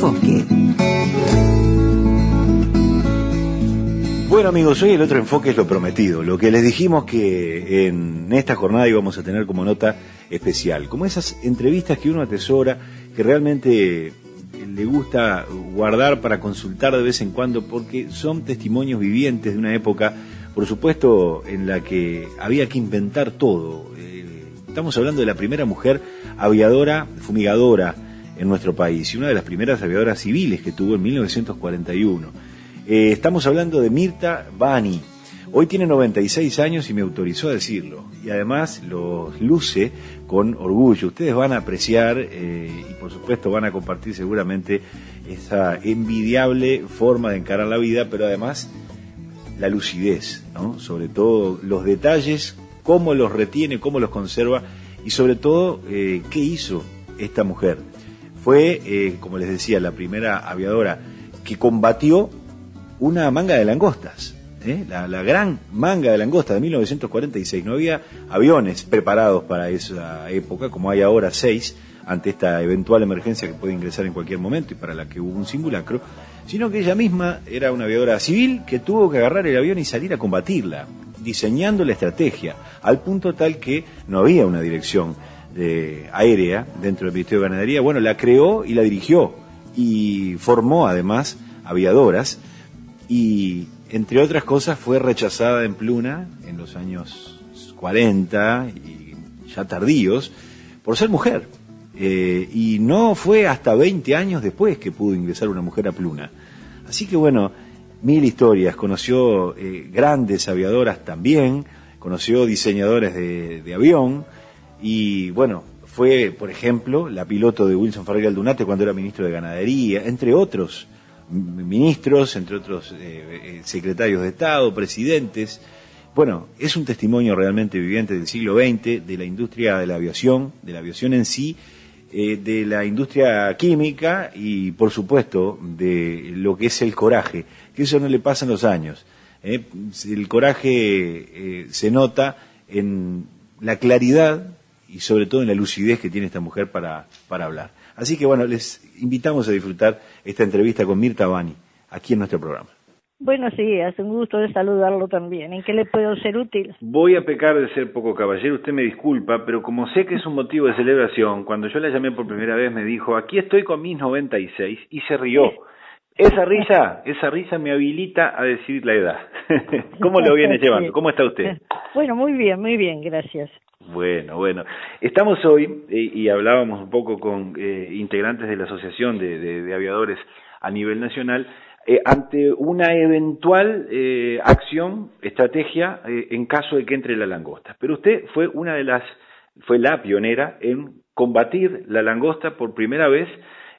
enfoque. Bueno amigos, hoy el otro enfoque es lo prometido, lo que les dijimos que en esta jornada íbamos a tener como nota especial, como esas entrevistas que uno atesora, que realmente le gusta guardar para consultar de vez en cuando, porque son testimonios vivientes de una época, por supuesto, en la que había que inventar todo. Eh, estamos hablando de la primera mujer aviadora, fumigadora en nuestro país, y una de las primeras aviadoras civiles que tuvo en 1941. Eh, estamos hablando de Mirta Bani. Hoy tiene 96 años y me autorizó a decirlo. Y además lo luce con orgullo. Ustedes van a apreciar eh, y por supuesto van a compartir seguramente esa envidiable forma de encarar la vida, pero además la lucidez, ¿no? Sobre todo los detalles, cómo los retiene, cómo los conserva y sobre todo eh, qué hizo esta mujer. Fue, eh, como les decía, la primera aviadora que combatió una manga de langostas. ¿eh? La, la, gran manga de langostas de 1946. No había aviones preparados para esa época, como hay ahora seis, ante esta eventual emergencia que puede ingresar en cualquier momento y para la que hubo un simulacro, sino que ella misma era una aviadora civil que tuvo que agarrar el avión y salir a combatirla, diseñando la estrategia, al punto tal que no había una dirección de, aérea dentro del Ministerio de Ganadería. Bueno, la creó y la dirigió y formó además aviadoras y entre otras cosas fue rechazada en Pluna en los años 40 y ya tardíos por ser mujer. Eh, y no fue hasta 20 años después que pudo ingresar una mujer a Pluna. Así que bueno, mil historias, conoció eh, grandes aviadoras también, conoció diseñadores de, de, avión y bueno, fue, por ejemplo, la piloto de Wilson Ferreira Aldunate cuando era ministro de Ganadería, entre otros ministros, entre otros eh, secretarios de Estado, presidentes. Bueno, es un testimonio realmente viviente del siglo XX, de la industria de la aviación, de la aviación en sí, eh, de la industria química y, por supuesto, de lo que es el coraje, que eso no le pasa en los años. ¿eh? El coraje se nota en la claridad y sobre todo en la lucidez que tiene esta mujer para, para hablar. Así que bueno, les invitamos a disfrutar esta entrevista con Mirta Bani aquí en nuestro programa. Buenos días, un gusto de saludarlo también. ¿En qué le puedo ser útil? Voy a pecar de ser poco caballero, usted me disculpa, pero como sé que es un motivo de celebración, cuando yo la llamé por primera vez me dijo, aquí estoy con mis 96 y se rió. Esa risa, esa risa me habilita a decir la edad. ¿Cómo lo viene llevando? ¿Cómo está usted? Bueno, muy bien, muy bien, gracias. Bueno, bueno. Estamos hoy, y, y hablábamos un poco con eh, integrantes de la Asociación de, de, de Aviadores a nivel nacional, eh, ante una eventual eh, acción, estrategia, eh, en caso de que entre la langosta. Pero usted fue una de las, fue la pionera en combatir la langosta por primera vez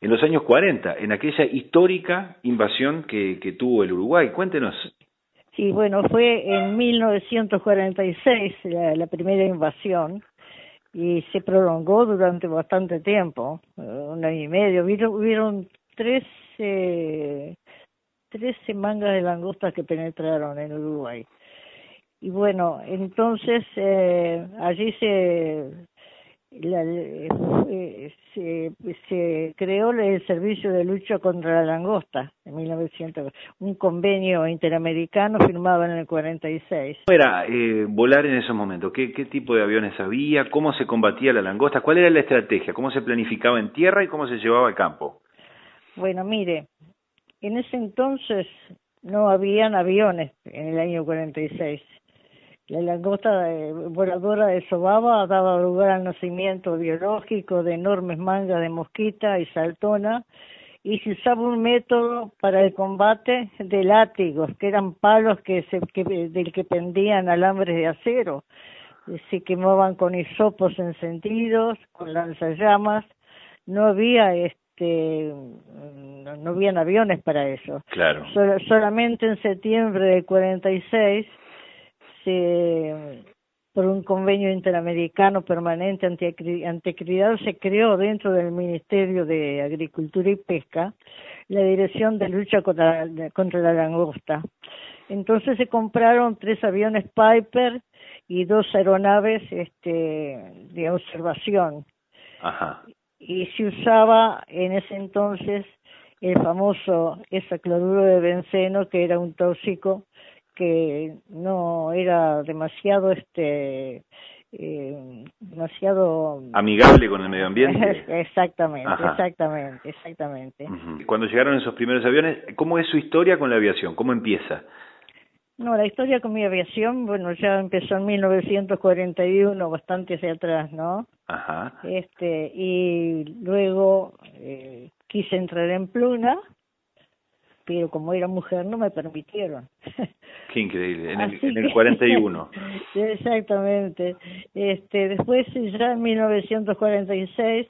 en los años 40, en aquella histórica invasión que, que tuvo el Uruguay. Cuéntenos. Sí, bueno, fue en 1946 la, la primera invasión y se prolongó durante bastante tiempo, un año y medio. Hubieron, hubieron tres, eh, trece mangas de langostas que penetraron en Uruguay. Y bueno, entonces eh, allí se la, eh, se, se creó el servicio de lucha contra la langosta en 1900, un convenio interamericano firmado en el 46. ¿Cómo era eh, volar en esos momentos? ¿Qué, ¿Qué tipo de aviones había? ¿Cómo se combatía la langosta? ¿Cuál era la estrategia? ¿Cómo se planificaba en tierra y cómo se llevaba al campo? Bueno, mire, en ese entonces no habían aviones en el año 46 la langosta voladora de Sobaba daba lugar al nacimiento biológico de enormes mangas de mosquita y saltona y se usaba un método para el combate de látigos, que eran palos que se, que, del que pendían alambres de acero. Se quemaban con hisopos encendidos, con lanzallamas. No había este no, no habían aviones para eso. Claro. Sol, solamente en septiembre del 46 se por un convenio interamericano permanente anticriado se creó dentro del Ministerio de Agricultura y Pesca la Dirección de Lucha contra, contra la Langosta. Entonces se compraron tres aviones Piper y dos aeronaves este, de observación. Ajá. Y se usaba en ese entonces el famoso ese cloruro de benceno que era un tóxico que no era demasiado este eh, demasiado amigable con el medio ambiente. exactamente, exactamente, exactamente. Cuando llegaron esos primeros aviones, ¿cómo es su historia con la aviación? ¿Cómo empieza? No, la historia con mi aviación, bueno, ya empezó en 1941, bastante hacia atrás, ¿no? Ajá. Este, y luego eh, quise entrar en Pluna, pero como era mujer no me permitieron. Qué increíble, en el, en el 41. exactamente. Este, después, ya en 1946,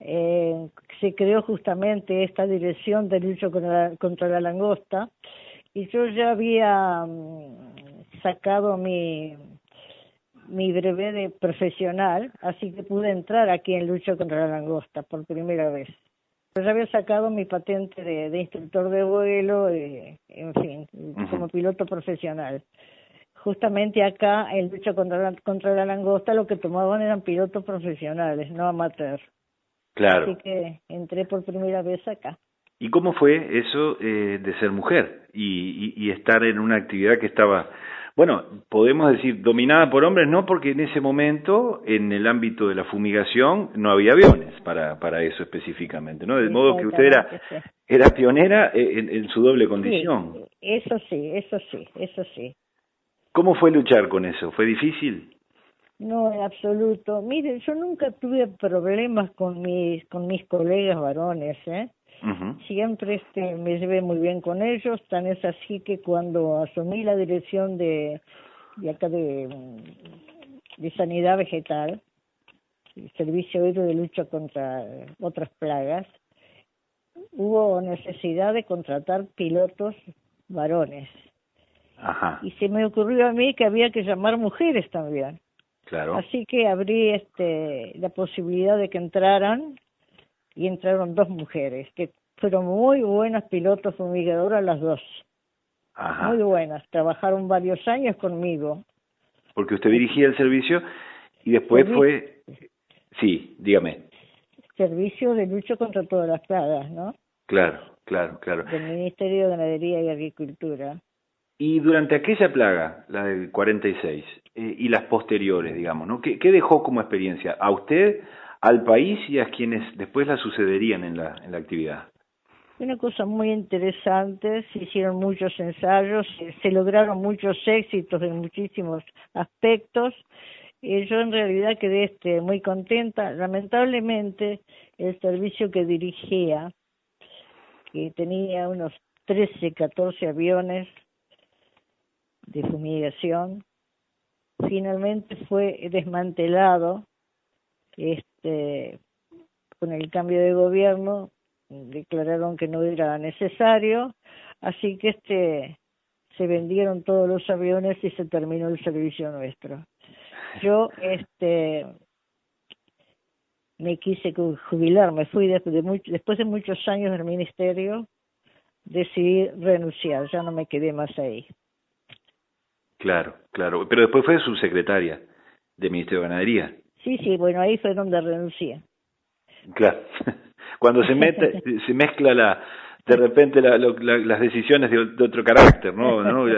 eh, se creó justamente esta dirección de lucha contra contra la langosta, y yo ya había mm, sacado mi mi breve de profesional, así que pude entrar aquí en lucha contra la langosta por primera vez. Yo ya había sacado mi patente de, instructor de vuelo, y, eh, en fin, como piloto profesional. Justamente acá, en lucha contra la, contra la langosta, lo que tomaban eran pilotos profesionales, no amateurs. Claro. Así que entré por primera vez acá. ¿Y cómo fue eso eh, de ser mujer y, y, estar en una actividad que estaba, bueno, podemos decir, dominada por hombres? No, porque en ese momento, en el ámbito de la fumigación, no había aviones para, para eso específicamente, ¿no? De modo que usted era, era pionera en, en su doble condición. Sí, eso sí, eso sí, eso sí. ¿Cómo fue luchar con eso? ¿Fue difícil? No, en absoluto. Mire, yo nunca tuve problemas con mis con mis colegas varones, ¿eh? Siempre este, me llevé muy bien con ellos, tan es así que cuando asumí la dirección de, de acá de, de sanidad vegetal, el servicio de lucha contra otras plagas, hubo necesidad de contratar pilotos varones. Ajá. Y se me ocurrió a mí que había que llamar mujeres también. Claro. Así que abrí este la posibilidad de que entraran y entraron dos mujeres que fueron muy buenas pilotos fumigadoras las dos. Muy buenas, trabajaron varios años conmigo. Porque usted dirigía el servicio y después fue... Sí, dígame. Servicio de lucha contra todas las plagas, ¿no? Claro, claro, claro. Del Ministerio de Ganadería y Agricultura. Y durante aquella plaga, la del 46, eh, y las posteriores, digamos, ¿no? ¿Qué, ¿Qué dejó como experiencia a usted, al país y a quienes después la sucederían en la, en la actividad. Una cosa muy interesante, se hicieron muchos ensayos, se lograron muchos éxitos en muchísimos aspectos. Y yo en realidad quedé este, muy contenta. Lamentablemente, el servicio que dirigía, que tenía unos 13, 14 aviones de fumigación, finalmente fue desmantelado este, con el cambio de gobierno declararon que no era necesario, así que este se vendieron todos los aviones y se terminó el servicio nuestro. Yo este me quise jubilar, me fui después de, después de muchos años del ministerio, decidí renunciar, ya no me quedé más ahí. Claro, claro, pero después fue subsecretaria del Ministerio de Ganadería. Sí, sí, bueno, ahí fue donde renuncié. Claro, cuando se mete, se mezcla la, de repente la, las decisiones de, otro carácter, ¿no? ¿no?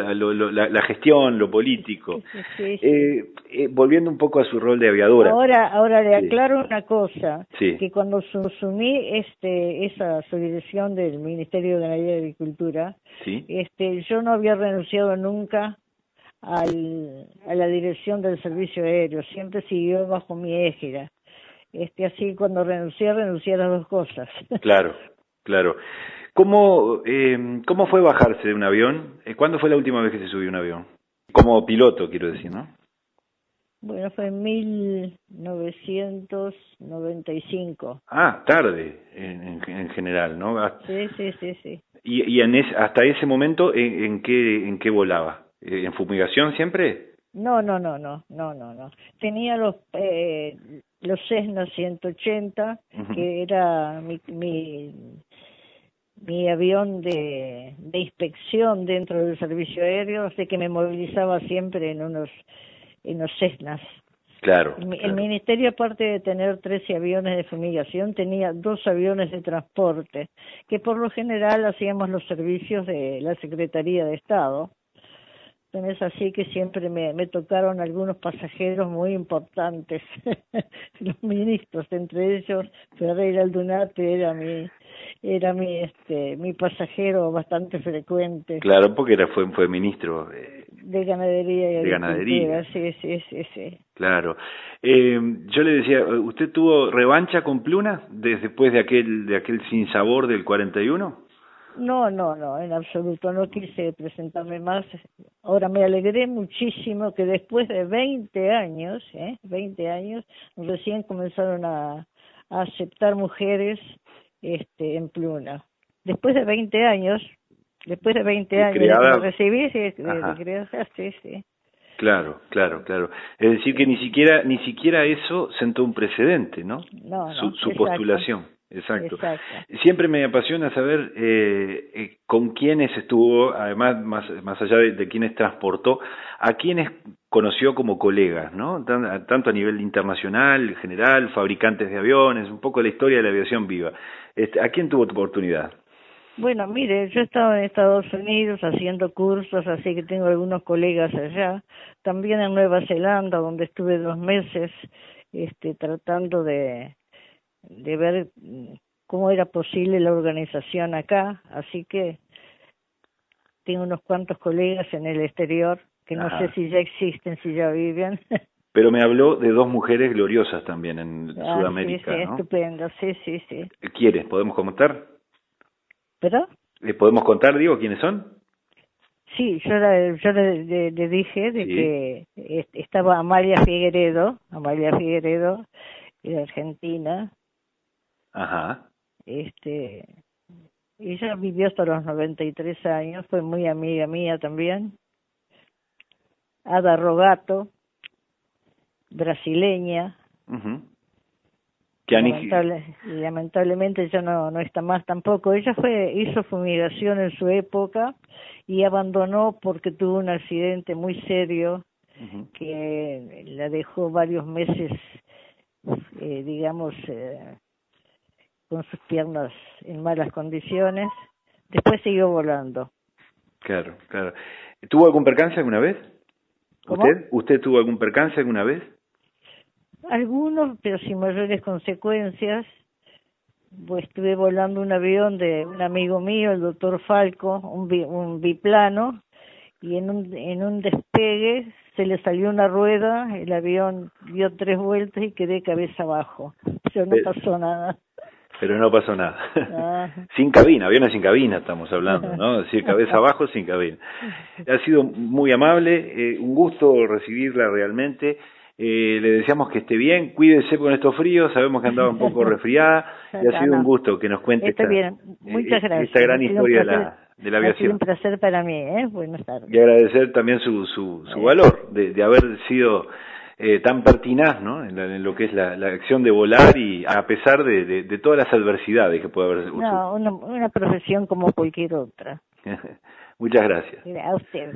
La, la, gestión, lo político. Eh, eh, volviendo un poco a su rol de aviadora. Ahora, ahora le aclaro una cosa, que cuando asumí este, esa subdirección del Ministerio de Ganadería y Agricultura, este, yo no había renunciado nunca al, a la dirección del servicio aéreo, siempre siguió bajo mi égida. Este, así cuando renuncié, renuncié a las dos cosas. Claro, claro. ¿Cómo, eh, ¿Cómo fue bajarse de un avión? Eh, ¿Cuándo fue la última vez que se subió un avión? Como piloto, quiero decir, ¿no? Bueno, fue en 1995. Ah, tarde en, en, general, ¿no? Sí, sí, sí, sí. ¿Y, y en hasta ese momento ¿en, en, qué, en qué volaba? ¿En fumigación siempre? No, no, no, no, no, no, no. Tenía los eh, los Cessna 180, que era mi, mi, mi avión de, de inspección dentro del servicio aéreo, así que me movilizaba siempre en unos en los Cessnas Claro. El, ministerio, aparte de tener 13 aviones de fumigación, tenía dos aviones de transporte, que por lo general hacíamos los servicios de la Secretaría de Estado. Es así que siempre me, me tocaron algunos pasajeros muy importantes, los ministros, entre ellos Ferreira Aldunate era mi era mi este mi pasajero bastante frecuente. Claro, porque era fue fue ministro. Eh, de ganadería y de ganadería. Sí, sí, sí, sí. Claro. Eh, yo le decía, ¿usted tuvo revancha con Pluna después de aquel de aquel sinsabor del 41? No, no, no, en absoluto. No quise presentarme más. Ahora me alegré muchísimo que después de 20 años, ¿eh? 20 años, recién comenzaron a, a aceptar mujeres este, en Pluna. Después de 20 años, Después de 20 años de recibí, sí, sí, sí. Claro, claro, claro. Es decir que ni siquiera ni siquiera eso sentó un precedente, ¿no? No, Su, su postulación. Exacto. Siempre me apasiona saber eh, eh, con quiénes estuvo, además más, más allá de, de quiénes transportó, a quiénes conoció como colegas, ¿no? Tanto a nivel internacional, general, fabricantes de aviones, un poco la historia de la aviación viva. Este, ¿A quién tuvo oportunidad? Bueno, mire, yo he estado en Estados Unidos haciendo cursos, así que tengo algunos colegas allá. También en Nueva Zelanda, donde estuve dos meses este, tratando de, de ver cómo era posible la organización acá. Así que tengo unos cuantos colegas en el exterior que no sé si ya existen, si ya viven. Pero me habló de dos mujeres gloriosas también en ah, Sudamérica. Sí, sí, estupendo, sí, sí, sí. ¿Quieres? ¿Podemos comentar? ¿Verdad? ¿Le podemos contar, digo, quiénes son? Sí, yo, yo le, dije de que estaba Amalia Figueredo, Amalia Figueredo, de Argentina. Ajá. Este, ella vivió hasta los 93 años, fue muy amiga mía también. Ada Rogato, brasileña. lamentablemente ya no, no está más tampoco. Ella fue hizo fumigación en su época y abandonó porque tuvo un accidente muy serio que la dejó varios meses, eh, digamos, eh, con sus piernas en malas condiciones. Después siguió volando. Claro, claro. ¿Tuvo algún percance alguna vez? ¿Usted? ¿Usted tuvo algún percance alguna vez? Algunos, pero sin mayores consecuencias. Pues estuve volando un avión de un amigo mío, el doctor Falco, un, un biplano, y en un, en un despegue se le salió una rueda, el avión dio tres vueltas y quedé cabeza abajo. Pero no pasó nada. Pero no pasó nada. Ah. sin cabina, aviones sin cabina estamos hablando, ¿no? Es decir, cabeza abajo sin cabina. Ha sido muy amable, eh, un gusto recibirla realmente. Eh, le deseamos que esté bien, cuídese con estos fríos, sabemos que andaba un poco resfriada y ha sido un gusto que nos cuente esta, eh, esta gran historia de la, de la aviación. Ha sido un placer para mí, ¿eh? Buenas tardes. Y agradecer también su, su, su valor de, de haber sido eh, tan pertinaz ¿no? En, lo que es la, la, acción de volar y a pesar de, de, de, todas las adversidades que puede haber. No, una, una profesión como cualquier otra. Muchas gracias. Usted.